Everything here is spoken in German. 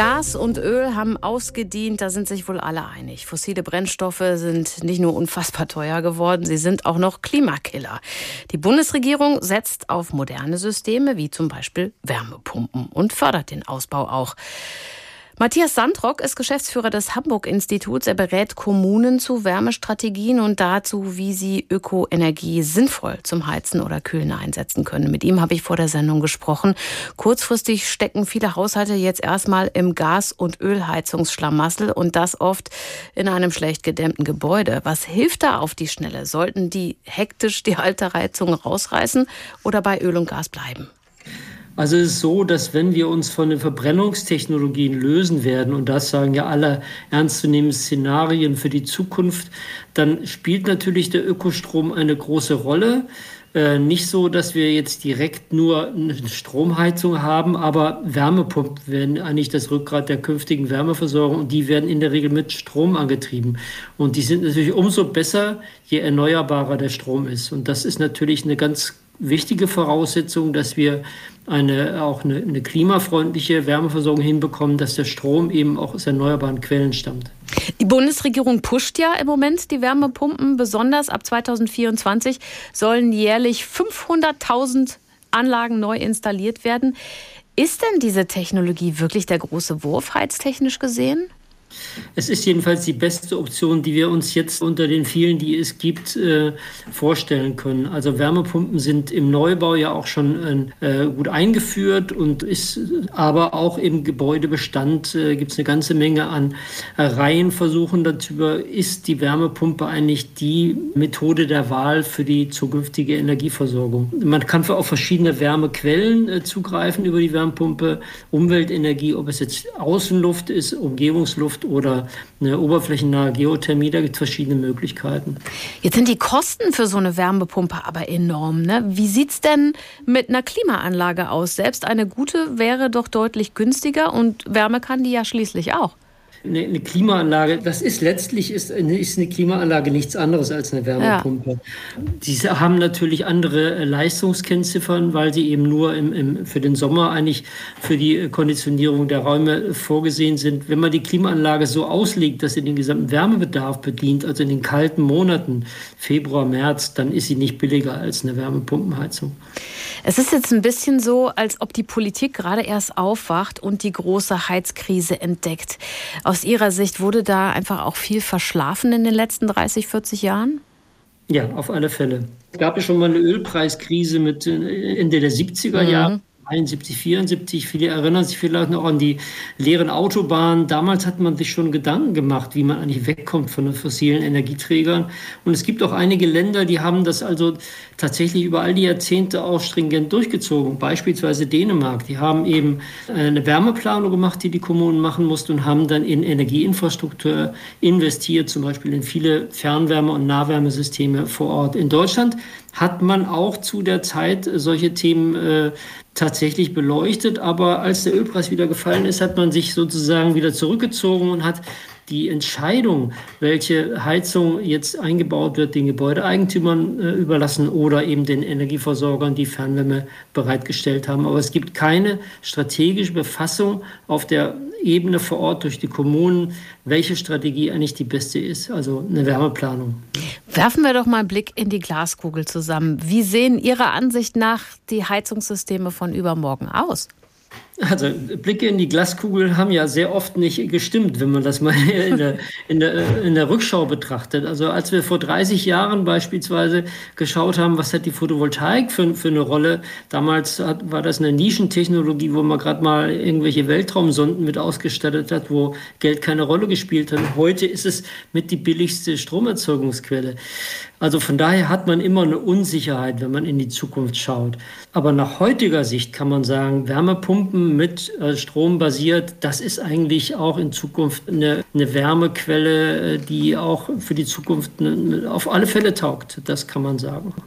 Gas und Öl haben ausgedient, da sind sich wohl alle einig. Fossile Brennstoffe sind nicht nur unfassbar teuer geworden, sie sind auch noch Klimakiller. Die Bundesregierung setzt auf moderne Systeme wie zum Beispiel Wärmepumpen und fördert den Ausbau auch. Matthias Sandrock ist Geschäftsführer des Hamburg-Instituts. Er berät Kommunen zu Wärmestrategien und dazu, wie sie Ökoenergie sinnvoll zum Heizen oder Kühlen einsetzen können. Mit ihm habe ich vor der Sendung gesprochen. Kurzfristig stecken viele Haushalte jetzt erstmal im Gas- und Ölheizungsschlamassel und das oft in einem schlecht gedämmten Gebäude. Was hilft da auf die Schnelle? Sollten die hektisch die alte Heizung rausreißen oder bei Öl und Gas bleiben? Also es ist so, dass wenn wir uns von den Verbrennungstechnologien lösen werden, und das sagen ja alle ernstzunehmenden Szenarien für die Zukunft, dann spielt natürlich der Ökostrom eine große Rolle. Äh, nicht so, dass wir jetzt direkt nur eine Stromheizung haben, aber Wärmepumpen werden eigentlich das Rückgrat der künftigen Wärmeversorgung und die werden in der Regel mit Strom angetrieben. Und die sind natürlich umso besser, je erneuerbarer der Strom ist. Und das ist natürlich eine ganz wichtige Voraussetzung, dass wir eine, auch eine, eine, klimafreundliche Wärmeversorgung hinbekommen, dass der Strom eben auch aus erneuerbaren Quellen stammt. Die Bundesregierung pusht ja im Moment die Wärmepumpen. Besonders ab 2024 sollen jährlich 500.000 Anlagen neu installiert werden. Ist denn diese Technologie wirklich der große Wurf, heiztechnisch gesehen? Es ist jedenfalls die beste Option, die wir uns jetzt unter den vielen, die es gibt, äh, vorstellen können. Also Wärmepumpen sind im Neubau ja auch schon äh, gut eingeführt und ist aber auch im Gebäudebestand äh, gibt es eine ganze Menge an Reihenversuchen darüber, ist die Wärmepumpe eigentlich die Methode der Wahl für die zukünftige Energieversorgung. Man kann auf verschiedene Wärmequellen zugreifen über die Wärmepumpe, Umweltenergie, ob es jetzt Außenluft ist, Umgebungsluft, Luft oder eine oberflächennahe Geothermie. Da gibt es verschiedene Möglichkeiten. Jetzt sind die Kosten für so eine Wärmepumpe aber enorm. Ne? Wie sieht es denn mit einer Klimaanlage aus? Selbst eine gute wäre doch deutlich günstiger und Wärme kann die ja schließlich auch eine, eine, Klimaanlage, das ist letztlich ist eine, ist eine Klimaanlage nichts anderes als eine Wärmepumpe. Ja. Diese haben natürlich andere äh, Leistungskennziffern, weil sie eben nur im, im, für den Sommer eigentlich für die Konditionierung der Räume vorgesehen sind. Wenn man die Klimaanlage so auslegt, dass sie den gesamten Wärmebedarf bedient, also in den kalten Monaten, Februar, März, dann ist sie nicht billiger als eine Wärmepumpenheizung. Es ist jetzt ein bisschen so, als ob die Politik gerade erst aufwacht und die große Heizkrise entdeckt. Aus Ihrer Sicht wurde da einfach auch viel verschlafen in den letzten 30, 40 Jahren? Ja, auf alle Fälle. Es gab ja schon mal eine Ölpreiskrise mit äh, Ende der 70er Jahre. Mhm. 71, 74. Viele erinnern sich vielleicht noch an die leeren Autobahnen. Damals hat man sich schon Gedanken gemacht, wie man eigentlich wegkommt von den fossilen Energieträgern. Und es gibt auch einige Länder, die haben das also tatsächlich über all die Jahrzehnte auch stringent durchgezogen. Beispielsweise Dänemark. Die haben eben eine Wärmeplanung gemacht, die die Kommunen machen mussten und haben dann in Energieinfrastruktur investiert, zum Beispiel in viele Fernwärme- und Nahwärmesysteme vor Ort. In Deutschland hat man auch zu der Zeit solche Themen äh, tatsächlich beleuchtet. Aber als der Ölpreis wieder gefallen ist, hat man sich sozusagen wieder zurückgezogen und hat die Entscheidung, welche Heizung jetzt eingebaut wird, den Gebäudeeigentümern äh, überlassen oder eben den Energieversorgern, die Fernwärme bereitgestellt haben. Aber es gibt keine strategische Befassung auf der Ebene vor Ort durch die Kommunen, welche Strategie eigentlich die beste ist, also eine Wärmeplanung. Werfen wir doch mal einen Blick in die Glaskugel zusammen. Wie sehen Ihrer Ansicht nach die Heizungssysteme von übermorgen aus? Also Blicke in die Glaskugel haben ja sehr oft nicht gestimmt, wenn man das mal in der, in, der, in der Rückschau betrachtet. Also als wir vor 30 Jahren beispielsweise geschaut haben, was hat die Photovoltaik für, für eine Rolle, damals hat, war das eine Nischentechnologie, wo man gerade mal irgendwelche Weltraumsonden mit ausgestattet hat, wo Geld keine Rolle gespielt hat. Heute ist es mit die billigste Stromerzeugungsquelle. Also von daher hat man immer eine Unsicherheit, wenn man in die Zukunft schaut. Aber nach heutiger Sicht kann man sagen, Wärmepumpen mit äh, Strom basiert, das ist eigentlich auch in Zukunft eine, eine Wärmequelle, äh, die auch für die Zukunft auf alle Fälle taugt. Das kann man sagen.